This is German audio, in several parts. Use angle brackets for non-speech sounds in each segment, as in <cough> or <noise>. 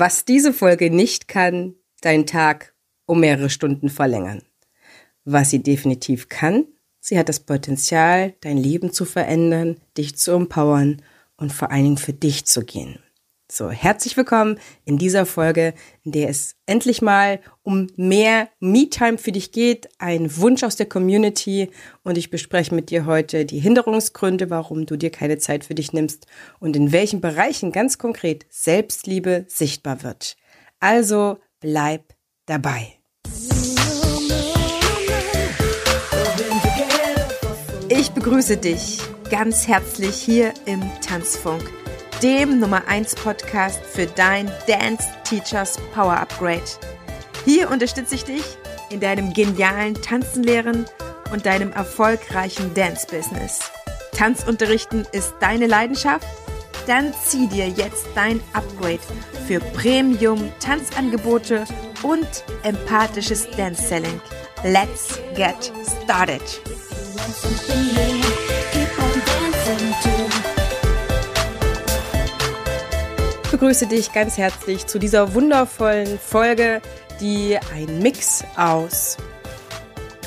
Was diese Folge nicht kann, deinen Tag um mehrere Stunden verlängern. Was sie definitiv kann, sie hat das Potenzial, dein Leben zu verändern, dich zu empowern und vor allen Dingen für dich zu gehen. So, herzlich willkommen in dieser Folge, in der es endlich mal um mehr Me-Time für dich geht, ein Wunsch aus der Community und ich bespreche mit dir heute die Hinderungsgründe, warum du dir keine Zeit für dich nimmst und in welchen Bereichen ganz konkret Selbstliebe sichtbar wird. Also bleib dabei. Ich begrüße dich ganz herzlich hier im Tanzfunk dem Nummer 1 Podcast für dein Dance Teachers Power Upgrade. Hier unterstütze ich dich in deinem genialen Tanzenlehren und deinem erfolgreichen Dance Business. Tanzunterrichten ist deine Leidenschaft? Dann zieh dir jetzt dein Upgrade für Premium Tanzangebote und empathisches Dance Selling. Let's get started. Begrüße dich ganz herzlich zu dieser wundervollen Folge, die ein Mix aus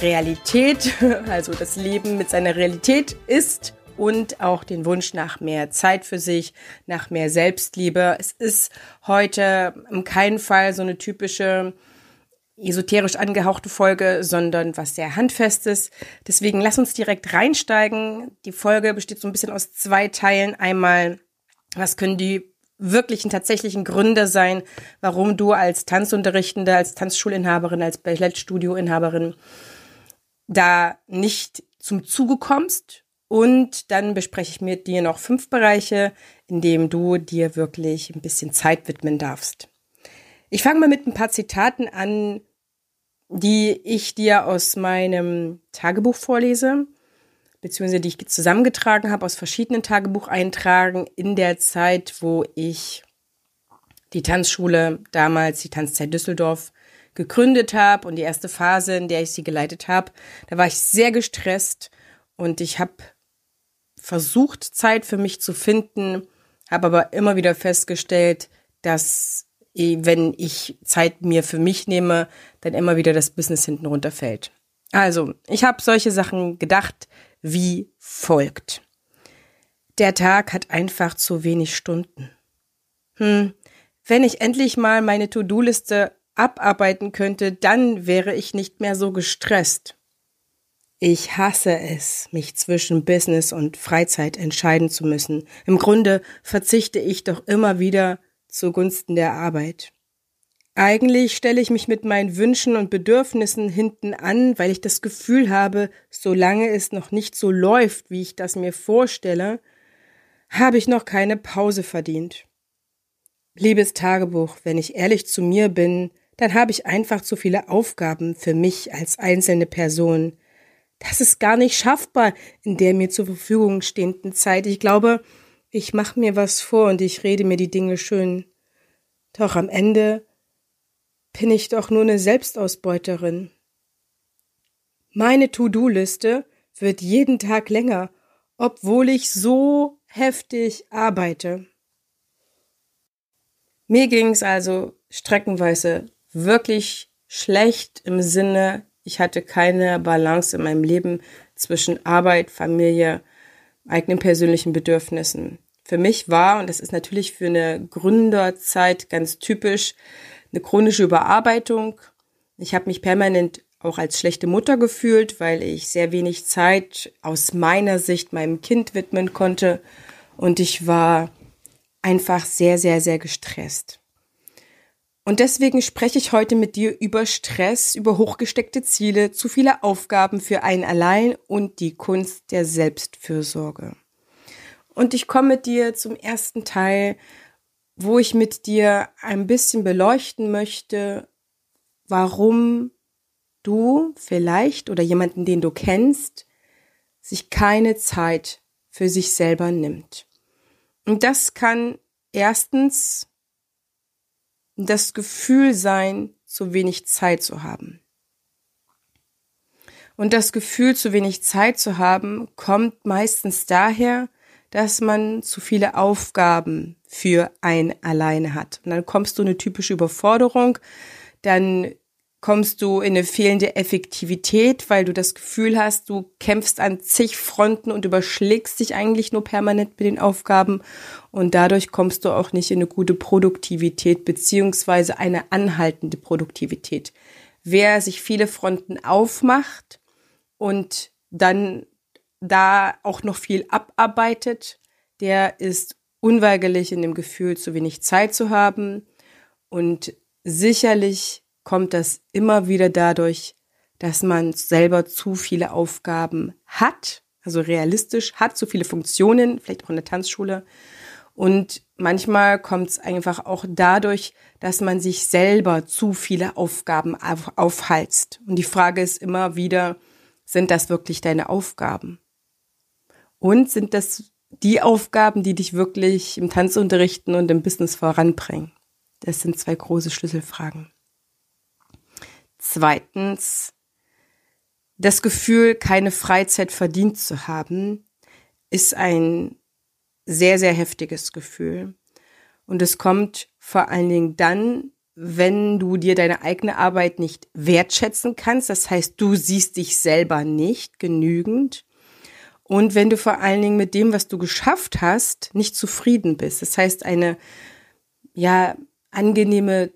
Realität, <laughs> also das Leben mit seiner Realität ist und auch den Wunsch nach mehr Zeit für sich, nach mehr Selbstliebe. Es ist heute in keinem Fall so eine typische esoterisch angehauchte Folge, sondern was sehr handfestes. Deswegen lass uns direkt reinsteigen. Die Folge besteht so ein bisschen aus zwei Teilen. Einmal, was können die wirklichen tatsächlichen Gründe sein, warum du als Tanzunterrichtende, als Tanzschulinhaberin, als Ballettstudioinhaberin da nicht zum Zuge kommst. Und dann bespreche ich mit dir noch fünf Bereiche, in denen du dir wirklich ein bisschen Zeit widmen darfst. Ich fange mal mit ein paar Zitaten an, die ich dir aus meinem Tagebuch vorlese beziehungsweise die ich zusammengetragen habe aus verschiedenen Tagebucheintragen in der Zeit, wo ich die Tanzschule damals, die Tanzzeit Düsseldorf, gegründet habe und die erste Phase, in der ich sie geleitet habe, da war ich sehr gestresst und ich habe versucht, Zeit für mich zu finden, habe aber immer wieder festgestellt, dass wenn ich Zeit mir für mich nehme, dann immer wieder das Business hinten runterfällt. Also, ich habe solche Sachen gedacht, wie folgt. Der Tag hat einfach zu wenig Stunden. Hm, wenn ich endlich mal meine To-Do-Liste abarbeiten könnte, dann wäre ich nicht mehr so gestresst. Ich hasse es, mich zwischen Business und Freizeit entscheiden zu müssen. Im Grunde verzichte ich doch immer wieder zugunsten der Arbeit. Eigentlich stelle ich mich mit meinen Wünschen und Bedürfnissen hinten an, weil ich das Gefühl habe, solange es noch nicht so läuft, wie ich das mir vorstelle, habe ich noch keine Pause verdient. Liebes Tagebuch, wenn ich ehrlich zu mir bin, dann habe ich einfach zu viele Aufgaben für mich als einzelne Person. Das ist gar nicht schaffbar in der mir zur Verfügung stehenden Zeit. Ich glaube, ich mache mir was vor und ich rede mir die Dinge schön. Doch am Ende bin ich doch nur eine Selbstausbeuterin. Meine To-Do-Liste wird jeden Tag länger, obwohl ich so heftig arbeite. Mir ging's also streckenweise wirklich schlecht im Sinne, ich hatte keine Balance in meinem Leben zwischen Arbeit, Familie, eigenen persönlichen Bedürfnissen. Für mich war, und das ist natürlich für eine Gründerzeit ganz typisch, eine chronische Überarbeitung. Ich habe mich permanent auch als schlechte Mutter gefühlt, weil ich sehr wenig Zeit aus meiner Sicht meinem Kind widmen konnte und ich war einfach sehr, sehr, sehr gestresst. Und deswegen spreche ich heute mit dir über Stress, über hochgesteckte Ziele, zu viele Aufgaben für einen allein und die Kunst der Selbstfürsorge. Und ich komme mit dir zum ersten Teil wo ich mit dir ein bisschen beleuchten möchte, warum du vielleicht oder jemanden, den du kennst, sich keine Zeit für sich selber nimmt. Und das kann erstens das Gefühl sein, zu wenig Zeit zu haben. Und das Gefühl, zu wenig Zeit zu haben, kommt meistens daher, dass man zu viele Aufgaben für ein alleine hat. Und dann kommst du in eine typische Überforderung, dann kommst du in eine fehlende Effektivität, weil du das Gefühl hast, du kämpfst an zig Fronten und überschlägst dich eigentlich nur permanent mit den Aufgaben und dadurch kommst du auch nicht in eine gute Produktivität beziehungsweise eine anhaltende Produktivität. Wer sich viele Fronten aufmacht und dann da auch noch viel abarbeitet, der ist unweigerlich in dem Gefühl, zu wenig Zeit zu haben und sicherlich kommt das immer wieder dadurch, dass man selber zu viele Aufgaben hat, also realistisch hat, zu viele Funktionen, vielleicht auch in der Tanzschule. Und manchmal kommt es einfach auch dadurch, dass man sich selber zu viele Aufgaben auf, aufhalst. Und die Frage ist immer wieder, sind das wirklich deine Aufgaben? Und sind das die Aufgaben, die dich wirklich im Tanzunterrichten und im Business voranbringen? Das sind zwei große Schlüsselfragen. Zweitens, das Gefühl, keine Freizeit verdient zu haben, ist ein sehr, sehr heftiges Gefühl. Und es kommt vor allen Dingen dann, wenn du dir deine eigene Arbeit nicht wertschätzen kannst. Das heißt, du siehst dich selber nicht genügend. Und wenn du vor allen Dingen mit dem, was du geschafft hast, nicht zufrieden bist. Das heißt, eine, ja, angenehme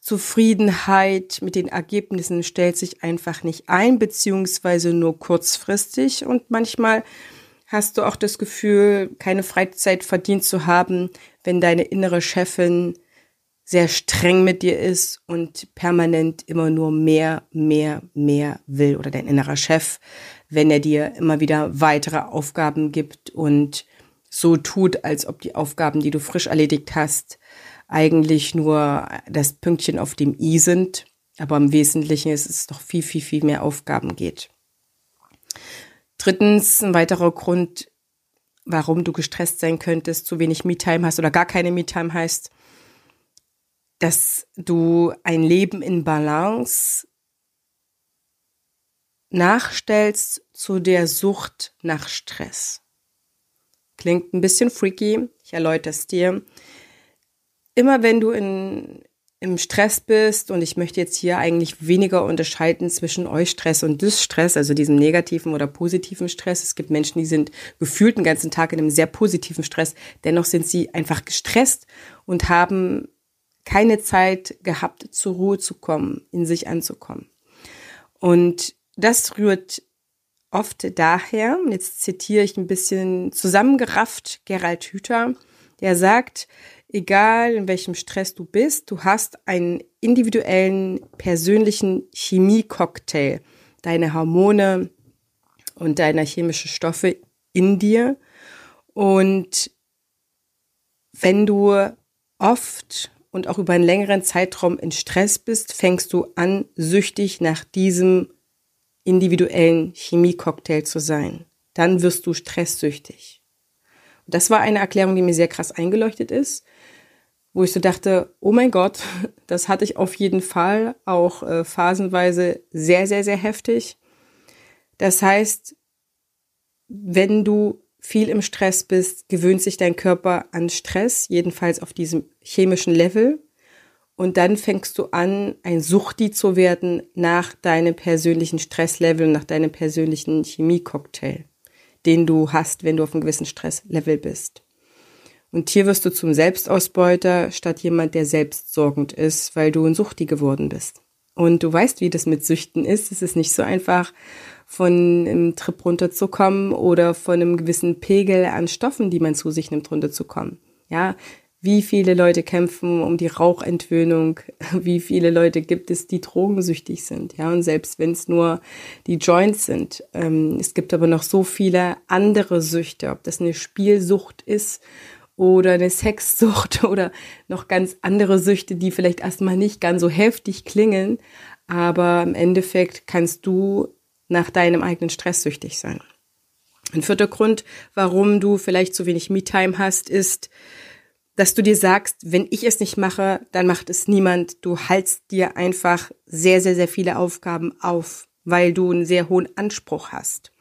Zufriedenheit mit den Ergebnissen stellt sich einfach nicht ein, beziehungsweise nur kurzfristig. Und manchmal hast du auch das Gefühl, keine Freizeit verdient zu haben, wenn deine innere Chefin sehr streng mit dir ist und permanent immer nur mehr, mehr, mehr will oder dein innerer Chef, wenn er dir immer wieder weitere Aufgaben gibt und so tut, als ob die Aufgaben, die du frisch erledigt hast, eigentlich nur das Pünktchen auf dem i sind, aber im Wesentlichen ist es doch viel, viel, viel mehr Aufgaben geht. Drittens, ein weiterer Grund, warum du gestresst sein könntest, zu wenig Me-Time hast oder gar keine Me-Time heißt, dass du ein Leben in Balance nachstellst zu der Sucht nach Stress. Klingt ein bisschen freaky, ich erläutere es dir immer wenn du in, im Stress bist, und ich möchte jetzt hier eigentlich weniger unterscheiden zwischen Eustress und Dysstress, also diesem negativen oder positiven Stress. Es gibt Menschen, die sind gefühlt den ganzen Tag in einem sehr positiven Stress. Dennoch sind sie einfach gestresst und haben keine Zeit gehabt, zur Ruhe zu kommen, in sich anzukommen. Und das rührt oft daher, jetzt zitiere ich ein bisschen zusammengerafft Gerald Hüther, der sagt, egal in welchem Stress du bist, du hast einen individuellen, persönlichen Chemie-Cocktail, deine Hormone und deine chemischen Stoffe in dir. Und wenn du oft und auch über einen längeren Zeitraum in Stress bist, fängst du an, süchtig nach diesem individuellen Chemie-Cocktail zu sein. Dann wirst du stresssüchtig. Und das war eine Erklärung, die mir sehr krass eingeleuchtet ist wo ich so dachte, oh mein Gott, <laughs> das hatte ich auf jeden Fall auch äh, phasenweise sehr, sehr, sehr heftig. Das heißt, wenn du viel im Stress bist, gewöhnt sich dein Körper an Stress, jedenfalls auf diesem chemischen Level. Und dann fängst du an, ein Suchti zu werden nach deinem persönlichen Stresslevel, nach deinem persönlichen Chemiecocktail, den du hast, wenn du auf einem gewissen Stresslevel bist. Und hier wirst du zum Selbstausbeuter statt jemand, der selbstsorgend ist, weil du ein Suchti geworden bist. Und du weißt, wie das mit Süchten ist. Es ist nicht so einfach, von einem Trip runterzukommen oder von einem gewissen Pegel an Stoffen, die man zu sich nimmt, runterzukommen. Ja, wie viele Leute kämpfen um die Rauchentwöhnung? <laughs> Wie viele Leute gibt es, die drogensüchtig sind? Ja, und selbst wenn es nur die Joints sind. Ähm, es gibt aber noch so viele andere Süchte, ob das eine Spielsucht ist oder eine Sexsucht <laughs> oder noch ganz andere Süchte, die vielleicht erstmal nicht ganz so heftig klingen, aber im Endeffekt kannst du nach deinem eigenen Stress süchtig sein. Ein vierter Grund, warum du vielleicht zu wenig Me-Time hast, ist, dass du dir sagst, wenn ich es nicht mache, dann macht es niemand. Du haltst dir einfach sehr, sehr, sehr viele Aufgaben auf, weil du einen sehr hohen Anspruch hast.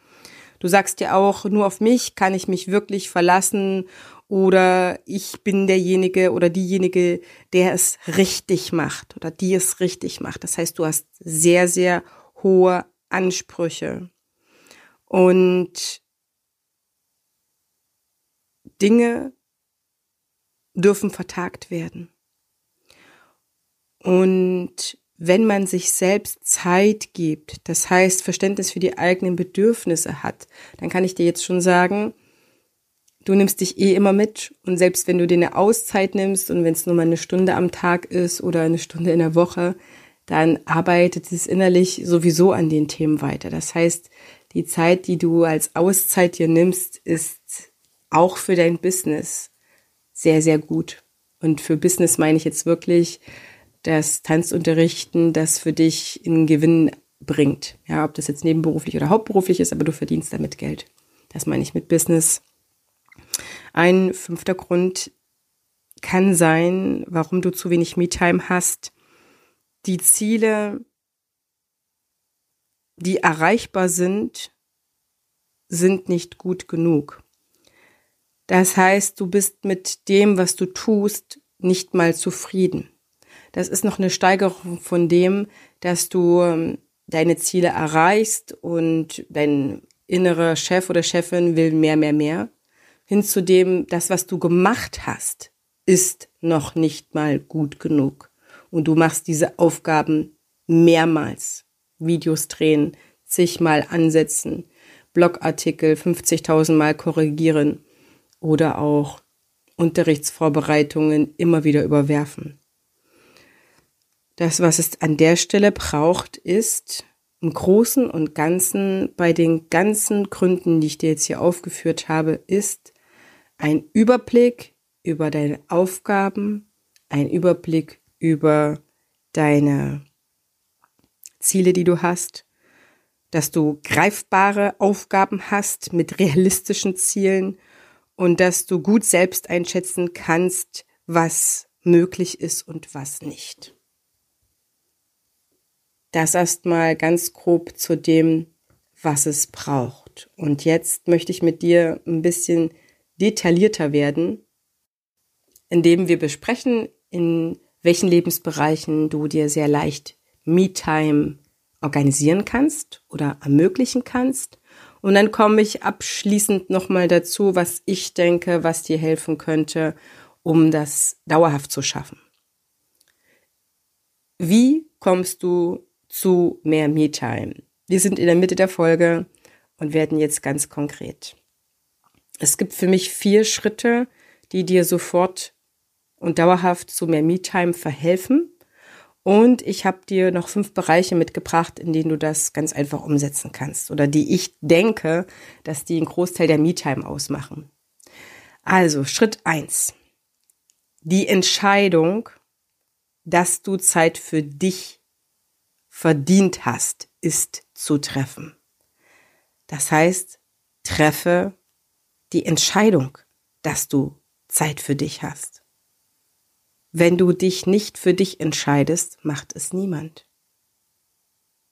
Du sagst dir auch, nur auf mich kann ich mich wirklich verlassen oder ich bin derjenige oder diejenige, der es richtig macht oder die es richtig macht. Das heißt, du hast sehr, sehr hohe Ansprüche. Und Dinge dürfen vertagt werden. Und wenn man sich selbst Zeit gibt, das heißt Verständnis für die eigenen Bedürfnisse hat, dann kann ich dir jetzt schon sagen, du nimmst dich eh immer mit und selbst wenn du dir eine Auszeit nimmst und wenn es nur mal eine Stunde am Tag ist oder eine Stunde in der Woche, dann arbeitet es innerlich sowieso an den Themen weiter. Das heißt, die Zeit, die du als Auszeit dir nimmst, ist auch für dein Business sehr, sehr gut. Und für Business meine ich jetzt wirklich, das Tanzunterrichten, das für dich in Gewinn bringt. Ja, ob das jetzt nebenberuflich oder hauptberuflich ist, aber du verdienst damit Geld. Das meine ich mit Business. Ein fünfter Grund kann sein, warum du zu wenig Me-Time hast. Die Ziele, die erreichbar sind, sind nicht gut genug. Das heißt, du bist mit dem, was du tust, nicht mal zufrieden. Das ist noch eine Steigerung von dem, dass du ähm, deine Ziele erreichst und dein innerer Chef oder Chefin will mehr, mehr, mehr. Hin zu dem, das, was du gemacht hast, ist noch nicht mal gut genug. Und du machst diese Aufgaben mehrmals. Videos drehen, zigmal ansetzen, Blogartikel 50.000 Mal korrigieren oder auch Unterrichtsvorbereitungen immer wieder überwerfen. Das, was es an der Stelle braucht, ist im Großen und Ganzen bei den ganzen Gründen, die ich dir jetzt hier aufgeführt habe, ist ein Überblick über deine Aufgaben, ein Überblick über deine Ziele, die du hast, dass du greifbare Aufgaben hast mit realistischen Zielen und dass du gut selbst einschätzen kannst, was möglich ist und was nicht. Das erstmal ganz grob zu dem, was es braucht. Und jetzt möchte ich mit dir ein bisschen detaillierter werden, indem wir besprechen, in welchen Lebensbereichen du dir sehr leicht Me-Time organisieren kannst oder ermöglichen kannst. Und dann komme ich abschließend nochmal dazu, was ich denke, was dir helfen könnte, um das dauerhaft zu schaffen. Wie kommst du zu mehr Me-Time. Wir sind in der Mitte der Folge und werden jetzt ganz konkret. Es gibt für mich vier Schritte, die dir sofort und dauerhaft zu mehr Me-Time verhelfen. Und ich habe dir noch fünf Bereiche mitgebracht, in denen du das ganz einfach umsetzen kannst oder die ich denke, dass die einen Großteil der Me-Time ausmachen. Also Schritt eins: Die Entscheidung, dass du Zeit für dich verdient hast, ist zu treffen. Das heißt, treffe die Entscheidung, dass du Zeit für dich hast. Wenn du dich nicht für dich entscheidest, macht es niemand.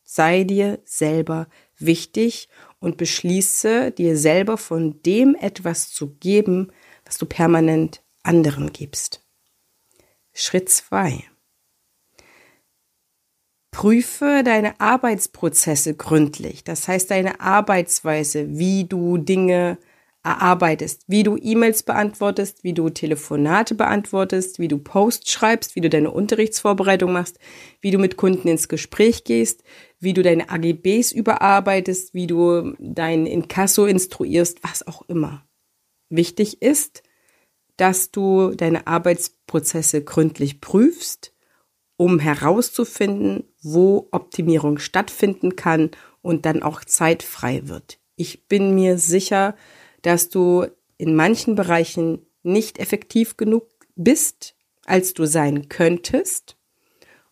Sei dir selber wichtig und beschließe dir selber von dem etwas zu geben, was du permanent anderen gibst. Schritt zwei: Prüfe deine Arbeitsprozesse gründlich. Das heißt, deine Arbeitsweise, wie du Dinge erarbeitest, wie du E-Mails beantwortest, wie du Telefonate beantwortest, wie du Posts schreibst, wie du deine Unterrichtsvorbereitung machst, wie du mit Kunden ins Gespräch gehst, wie du deine AGBs überarbeitest, wie du dein Inkasso instruierst, was auch immer. Wichtig ist, dass du deine Arbeitsprozesse gründlich prüfst um herauszufinden, wo Optimierung stattfinden kann und dann auch zeitfrei wird. Ich bin mir sicher, dass du in manchen Bereichen nicht effektiv genug bist, als du sein könntest.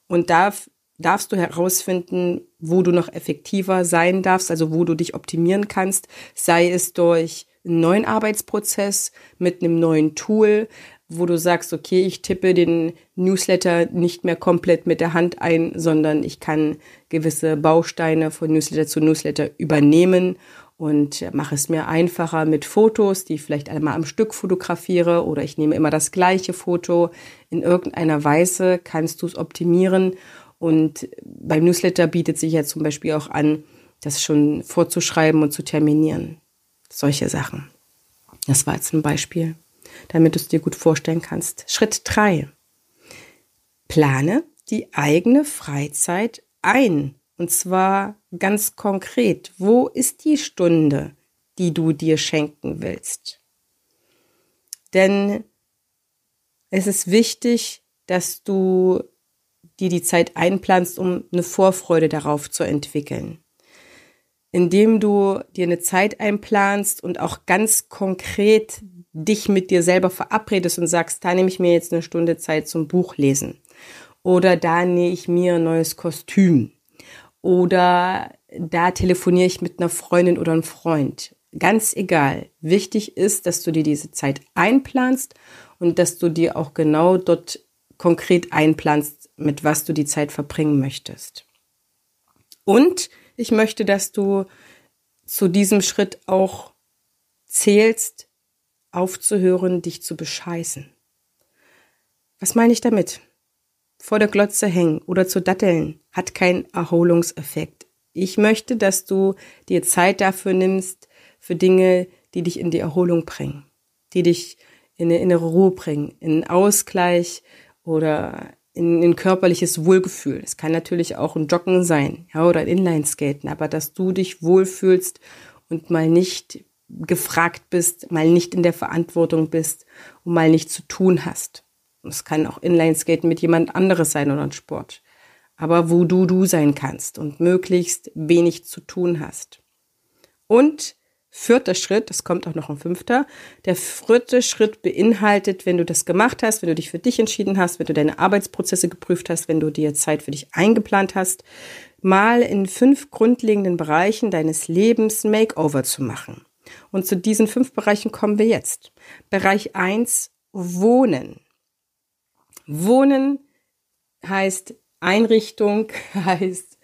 Und darf, darfst du herausfinden, wo du noch effektiver sein darfst, also wo du dich optimieren kannst, sei es durch einen neuen Arbeitsprozess mit einem neuen Tool, wo du sagst, okay, ich tippe den Newsletter nicht mehr komplett mit der Hand ein, sondern ich kann gewisse Bausteine von Newsletter zu Newsletter übernehmen und mache es mir einfacher mit Fotos, die ich vielleicht einmal am Stück fotografiere oder ich nehme immer das gleiche Foto. In irgendeiner Weise kannst du es optimieren und beim Newsletter bietet sich ja zum Beispiel auch an, das schon vorzuschreiben und zu terminieren. Solche Sachen. Das war jetzt ein Beispiel, damit du es dir gut vorstellen kannst. Schritt drei: Plane die eigene Freizeit ein. Und zwar ganz konkret. Wo ist die Stunde, die du dir schenken willst? Denn es ist wichtig, dass du dir die Zeit einplanst, um eine Vorfreude darauf zu entwickeln. Indem du dir eine Zeit einplanst und auch ganz konkret dich mit dir selber verabredest und sagst, da nehme ich mir jetzt eine Stunde Zeit zum Buchlesen. Oder da nähe ich mir ein neues Kostüm. Oder da telefoniere ich mit einer Freundin oder einem Freund. Ganz egal. Wichtig ist, dass du dir diese Zeit einplanst und dass du dir auch genau dort konkret einplanst, mit was du die Zeit verbringen möchtest. Und ich möchte, dass du zu diesem Schritt auch zählst, aufzuhören, dich zu bescheißen. Was meine ich damit? Vor der Glotze hängen oder zu datteln hat keinen Erholungseffekt. Ich möchte, dass du dir Zeit dafür nimmst, für Dinge, die dich in die Erholung bringen, die dich in eine innere Ruhe bringen, in Ausgleich oder in ein körperliches Wohlgefühl. Es kann natürlich auch ein Joggen sein, ja, oder ein Inlineskaten, aber dass du dich wohlfühlst und mal nicht gefragt bist, mal nicht in der Verantwortung bist und mal nichts zu tun hast. Es kann auch Inlineskaten mit jemand anderes sein oder ein Sport. Aber wo du du sein kannst und möglichst wenig zu tun hast. Und vierter Schritt, das kommt auch noch ein fünfter, der vierte Schritt beinhaltet, wenn du das gemacht hast, wenn du dich für dich entschieden hast, wenn du deine Arbeitsprozesse geprüft hast, wenn du dir Zeit für dich eingeplant hast, mal in fünf grundlegenden Bereichen deines Lebens Makeover zu machen. Und zu diesen fünf Bereichen kommen wir jetzt. Bereich eins Wohnen. Wohnen heißt Einrichtung, <laughs> heißt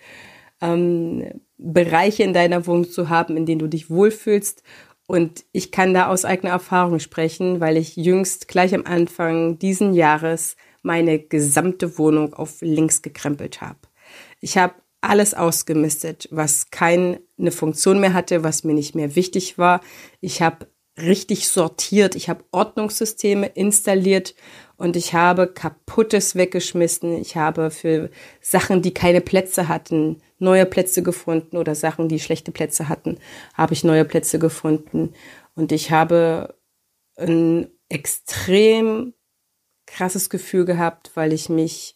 ähm, Bereiche in deiner Wohnung zu haben, in denen du dich wohlfühlst. Und ich kann da aus eigener Erfahrung sprechen, weil ich jüngst gleich am Anfang diesen Jahres meine gesamte Wohnung auf links gekrempelt habe. Ich habe alles ausgemistet, was keine Funktion mehr hatte, was mir nicht mehr wichtig war. Ich habe richtig sortiert, ich habe Ordnungssysteme installiert und ich habe kaputtes weggeschmissen. Ich habe für Sachen, die keine Plätze hatten, neue Plätze gefunden oder Sachen, die schlechte Plätze hatten, habe ich neue Plätze gefunden. Und ich habe ein extrem krasses Gefühl gehabt, weil ich mich,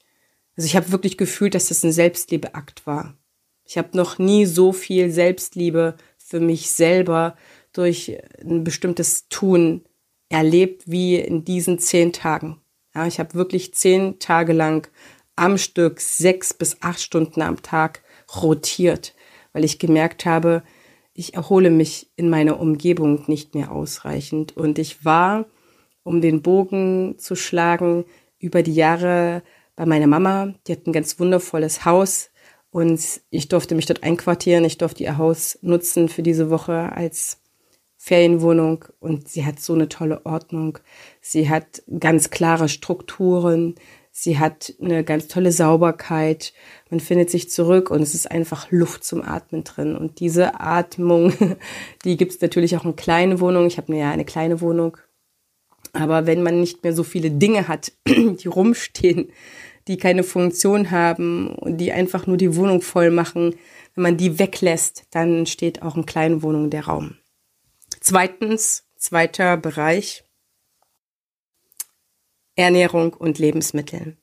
also ich habe wirklich gefühlt, dass das ein Selbstliebeakt war. Ich habe noch nie so viel Selbstliebe für mich selber durch ein bestimmtes Tun erlebt wie in diesen zehn Tagen. Ja, ich habe wirklich zehn Tage lang am Stück sechs bis acht Stunden am Tag rotiert, weil ich gemerkt habe, ich erhole mich in meiner Umgebung nicht mehr ausreichend. Und ich war, um den Bogen zu schlagen, über die Jahre bei meiner Mama. Die hat ein ganz wundervolles Haus und ich durfte mich dort einquartieren. Ich durfte ihr Haus nutzen für diese Woche als Ferienwohnung und sie hat so eine tolle Ordnung. Sie hat ganz klare Strukturen. Sie hat eine ganz tolle Sauberkeit. Man findet sich zurück und es ist einfach Luft zum Atmen drin. Und diese Atmung, <laughs> die gibt es natürlich auch in kleinen Wohnungen. Ich habe ja eine kleine Wohnung. Aber wenn man nicht mehr so viele Dinge hat, <clears throat> die rumstehen, die keine Funktion haben und die einfach nur die Wohnung voll machen, wenn man die weglässt, dann steht auch in kleinen Wohnungen der Raum. Zweitens, zweiter Bereich, Ernährung und Lebensmittel.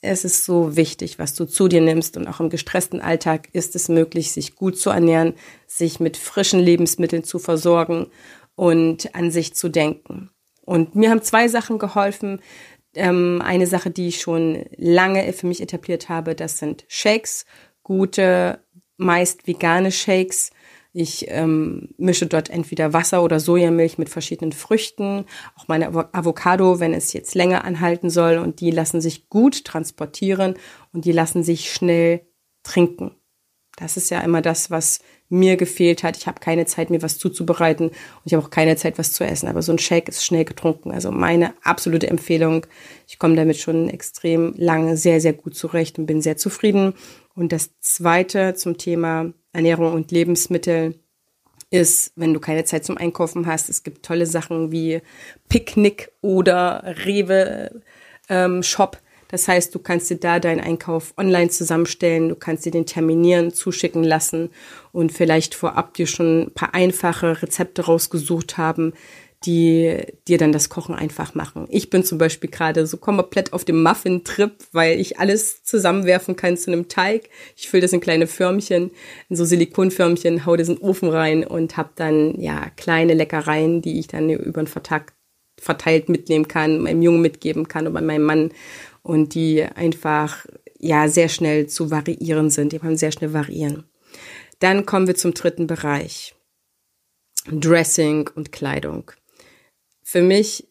Es ist so wichtig, was du zu dir nimmst und auch im gestressten Alltag ist es möglich, sich gut zu ernähren, sich mit frischen Lebensmitteln zu versorgen und an sich zu denken. Und mir haben zwei Sachen geholfen. Ähm, eine Sache, die ich schon lange für mich etabliert habe, das sind Shakes, gute, meist vegane Shakes, ich ähm, mische dort entweder Wasser oder Sojamilch mit verschiedenen Früchten, auch meine Avocado, wenn es jetzt länger anhalten soll. Und die lassen sich gut transportieren und die lassen sich schnell trinken. Das ist ja immer das, was mir gefehlt hat. Ich habe keine Zeit, mir was zuzubereiten und ich habe auch keine Zeit, was zu essen. Aber so ein Shake ist schnell getrunken. Also meine absolute Empfehlung. Ich komme damit schon extrem lange sehr, sehr gut zurecht und bin sehr zufrieden. Und das Zweite zum Thema Ernährung und Lebensmittel ist, wenn du keine Zeit zum Einkaufen hast. Es gibt tolle Sachen wie Picknick oder Rewe ähm, Shop das heißt, du kannst dir da deinen Einkauf online zusammenstellen, du kannst dir den terminieren, zuschicken lassen und vielleicht vorab dir schon ein paar einfache Rezepte rausgesucht haben, die dir dann das Kochen einfach machen. Ich bin zum Beispiel gerade so komplett auf dem Muffin-Trip, weil ich alles zusammenwerfen kann zu einem Teig. Ich fülle das in kleine Förmchen, in so Silikonförmchen, hau das in den Ofen rein und habe dann ja kleine Leckereien, die ich dann über den Vertag verteilt mitnehmen kann, meinem Jungen mitgeben kann oder meinem Mann und die einfach ja sehr schnell zu variieren sind. Die kann sehr schnell variieren. Dann kommen wir zum dritten Bereich. Dressing und Kleidung. Für mich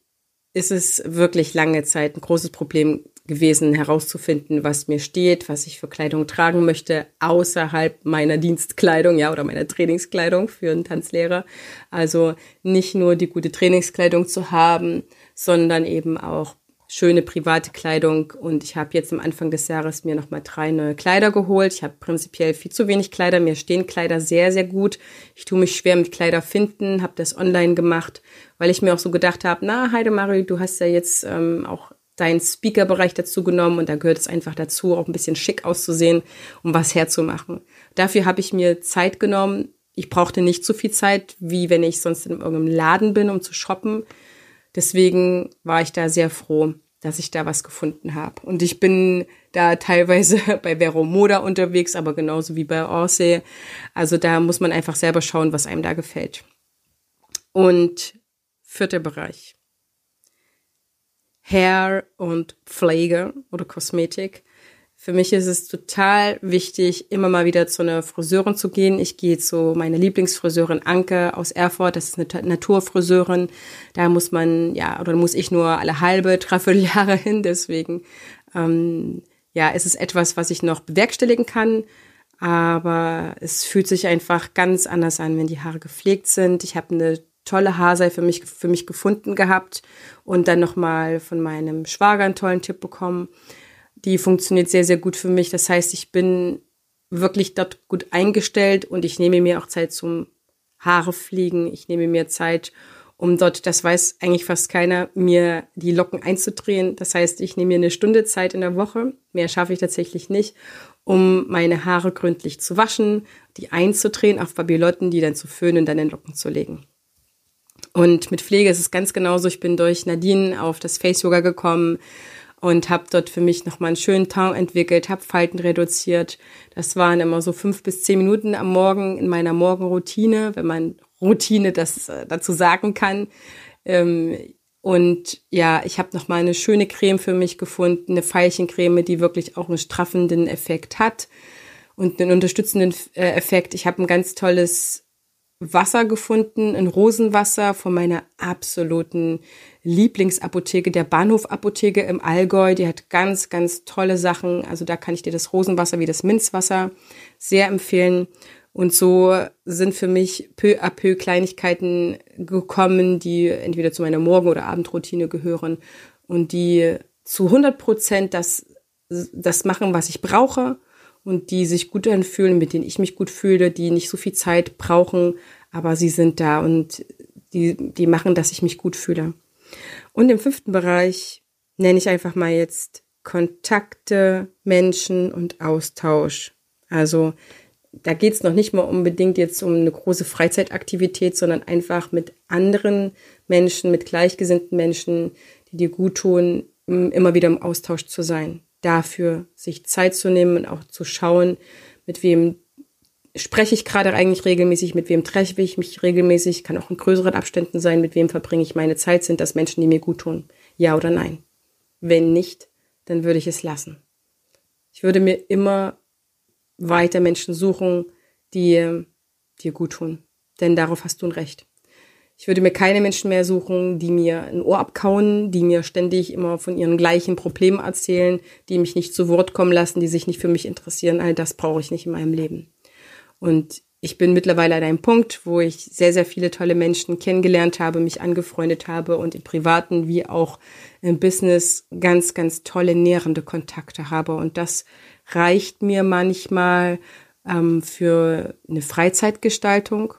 ist es wirklich lange Zeit ein großes Problem gewesen, herauszufinden, was mir steht, was ich für Kleidung tragen möchte, außerhalb meiner Dienstkleidung, ja, oder meiner Trainingskleidung für einen Tanzlehrer. Also nicht nur die gute Trainingskleidung zu haben, sondern eben auch schöne private Kleidung und ich habe jetzt am Anfang des Jahres mir nochmal drei neue Kleider geholt. Ich habe prinzipiell viel zu wenig Kleider. Mir stehen Kleider sehr, sehr gut. Ich tue mich schwer mit Kleider finden, habe das online gemacht, weil ich mir auch so gedacht habe, na Heidemarie, du hast ja jetzt ähm, auch deinen Speaker-Bereich dazu genommen und da gehört es einfach dazu, auch ein bisschen schick auszusehen, um was herzumachen. Dafür habe ich mir Zeit genommen. Ich brauchte nicht so viel Zeit, wie wenn ich sonst in irgendeinem Laden bin, um zu shoppen. Deswegen war ich da sehr froh dass ich da was gefunden habe. Und ich bin da teilweise <laughs> bei Vero Moda unterwegs, aber genauso wie bei Orsay. Also da muss man einfach selber schauen, was einem da gefällt. Und vierter Bereich. Hair und Pflege oder Kosmetik. Für mich ist es total wichtig, immer mal wieder zu einer Friseurin zu gehen. Ich gehe zu meiner Lieblingsfriseurin Anke aus Erfurt. Das ist eine Naturfriseurin. Da muss man, ja, oder muss ich nur alle halbe, dreiviertel <laughs> Jahre hin. Deswegen, ähm, ja, es ist etwas, was ich noch bewerkstelligen kann. Aber es fühlt sich einfach ganz anders an, wenn die Haare gepflegt sind. Ich habe eine tolle Haarsei für mich, für mich gefunden gehabt und dann nochmal von meinem Schwager einen tollen Tipp bekommen die funktioniert sehr, sehr gut für mich. Das heißt, ich bin wirklich dort gut eingestellt und ich nehme mir auch Zeit zum Haare fliegen. Ich nehme mir Zeit, um dort, das weiß eigentlich fast keiner, mir die Locken einzudrehen. Das heißt, ich nehme mir eine Stunde Zeit in der Woche, mehr schaffe ich tatsächlich nicht, um meine Haare gründlich zu waschen, die einzudrehen auf Babylotten, die dann zu föhnen und dann in Locken zu legen. Und mit Pflege ist es ganz genauso. Ich bin durch Nadine auf das Face Yoga gekommen, und habe dort für mich nochmal einen schönen Teint entwickelt, habe Falten reduziert. Das waren immer so fünf bis zehn Minuten am Morgen in meiner Morgenroutine, wenn man Routine das äh, dazu sagen kann. Ähm, und ja, ich habe nochmal eine schöne Creme für mich gefunden, eine Veilchencreme, die wirklich auch einen straffenden Effekt hat und einen unterstützenden äh, Effekt. Ich habe ein ganz tolles Wasser gefunden, ein Rosenwasser von meiner absoluten Lieblingsapotheke, der Bahnhofapotheke im Allgäu. Die hat ganz, ganz tolle Sachen. Also da kann ich dir das Rosenwasser wie das Minzwasser sehr empfehlen. Und so sind für mich peu à peu Kleinigkeiten gekommen, die entweder zu meiner Morgen- oder Abendroutine gehören und die zu 100 Prozent das, das machen, was ich brauche und die sich gut anfühlen, mit denen ich mich gut fühle, die nicht so viel Zeit brauchen, aber sie sind da und die, die machen, dass ich mich gut fühle. Und im fünften Bereich nenne ich einfach mal jetzt Kontakte, Menschen und Austausch. Also da geht es noch nicht mal unbedingt jetzt um eine große Freizeitaktivität, sondern einfach mit anderen Menschen, mit gleichgesinnten Menschen, die dir gut tun, immer wieder im Austausch zu sein dafür, sich Zeit zu nehmen und auch zu schauen, mit wem spreche ich gerade eigentlich regelmäßig, mit wem treffe ich mich regelmäßig, kann auch in größeren Abständen sein, mit wem verbringe ich meine Zeit, sind das Menschen, die mir gut tun, ja oder nein. Wenn nicht, dann würde ich es lassen. Ich würde mir immer weiter Menschen suchen, die dir gut tun, denn darauf hast du ein Recht. Ich würde mir keine Menschen mehr suchen, die mir ein Ohr abkauen, die mir ständig immer von ihren gleichen Problemen erzählen, die mich nicht zu Wort kommen lassen, die sich nicht für mich interessieren. All das brauche ich nicht in meinem Leben. Und ich bin mittlerweile an einem Punkt, wo ich sehr, sehr viele tolle Menschen kennengelernt habe, mich angefreundet habe und im privaten wie auch im Business ganz, ganz tolle nährende Kontakte habe. Und das reicht mir manchmal ähm, für eine Freizeitgestaltung.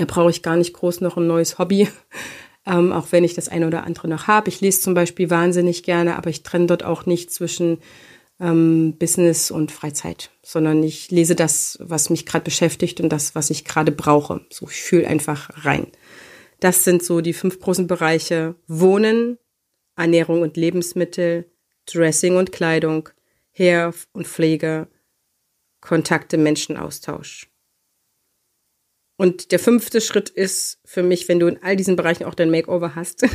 Da brauche ich gar nicht groß noch ein neues Hobby, <laughs> ähm, auch wenn ich das eine oder andere noch habe. Ich lese zum Beispiel wahnsinnig gerne, aber ich trenne dort auch nicht zwischen ähm, Business und Freizeit, sondern ich lese das, was mich gerade beschäftigt und das, was ich gerade brauche. So, ich fühle einfach rein. Das sind so die fünf großen Bereiche. Wohnen, Ernährung und Lebensmittel, Dressing und Kleidung, Hair und Pflege, Kontakte, Menschenaustausch. Und der fünfte Schritt ist für mich, wenn du in all diesen Bereichen auch dein Makeover hast,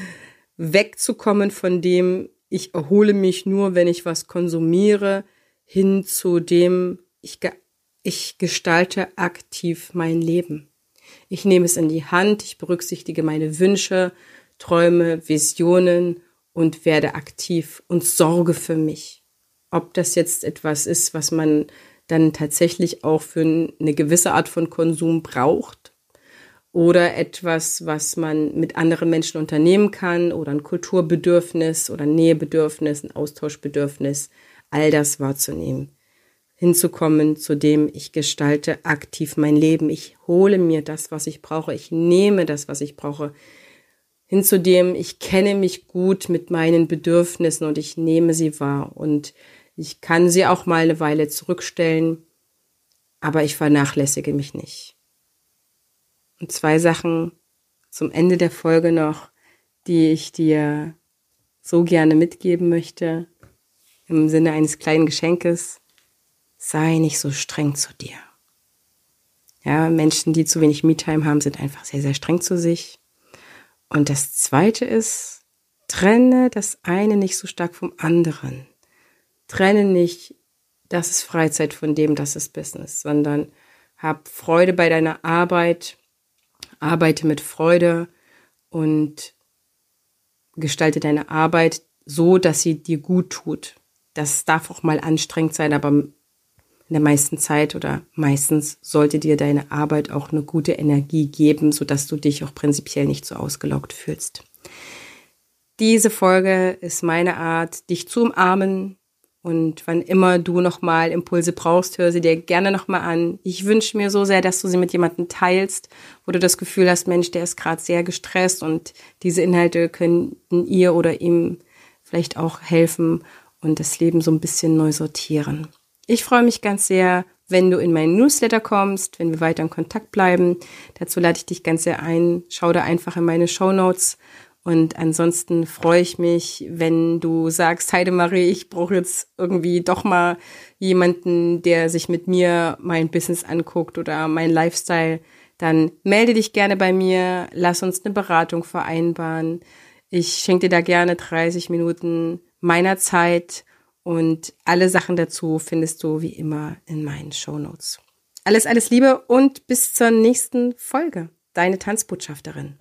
<laughs> wegzukommen von dem, ich erhole mich nur, wenn ich was konsumiere, hin zu dem, ich, ich gestalte aktiv mein Leben. Ich nehme es in die Hand, ich berücksichtige meine Wünsche, Träume, Visionen und werde aktiv und sorge für mich. Ob das jetzt etwas ist, was man dann tatsächlich auch für eine gewisse Art von Konsum braucht oder etwas, was man mit anderen Menschen unternehmen kann oder ein Kulturbedürfnis oder Nähebedürfnis, ein Austauschbedürfnis, all das wahrzunehmen. Hinzukommen, zu dem ich gestalte aktiv mein Leben. Ich hole mir das, was ich brauche. Ich nehme das, was ich brauche. Hin zu dem, ich kenne mich gut mit meinen Bedürfnissen und ich nehme sie wahr. Und ich kann sie auch mal eine Weile zurückstellen, aber ich vernachlässige mich nicht. Und zwei Sachen zum Ende der Folge noch, die ich dir so gerne mitgeben möchte, im Sinne eines kleinen Geschenkes. Sei nicht so streng zu dir. Ja, Menschen, die zu wenig Me-Time haben, sind einfach sehr, sehr streng zu sich. Und das zweite ist, trenne das eine nicht so stark vom anderen trenne nicht, das ist Freizeit von dem, das ist Business, sondern hab Freude bei deiner Arbeit, arbeite mit Freude und gestalte deine Arbeit so, dass sie dir gut tut. Das darf auch mal anstrengend sein, aber in der meisten Zeit oder meistens sollte dir deine Arbeit auch eine gute Energie geben, sodass du dich auch prinzipiell nicht so ausgelaugt fühlst. Diese Folge ist meine Art, dich zu umarmen, und wann immer du nochmal Impulse brauchst, hör sie dir gerne nochmal an. Ich wünsche mir so sehr, dass du sie mit jemandem teilst, wo du das Gefühl hast, Mensch, der ist gerade sehr gestresst und diese Inhalte könnten ihr oder ihm vielleicht auch helfen und das Leben so ein bisschen neu sortieren. Ich freue mich ganz sehr, wenn du in meinen Newsletter kommst, wenn wir weiter in Kontakt bleiben. Dazu lade ich dich ganz sehr ein. Schau da einfach in meine Show Notes und ansonsten freue ich mich, wenn du sagst, Heidemarie, ich brauche jetzt irgendwie doch mal jemanden, der sich mit mir mein Business anguckt oder mein Lifestyle, dann melde dich gerne bei mir, lass uns eine Beratung vereinbaren. Ich schenke dir da gerne 30 Minuten meiner Zeit und alle Sachen dazu findest du wie immer in meinen Show Notes. Alles, alles Liebe und bis zur nächsten Folge. Deine Tanzbotschafterin.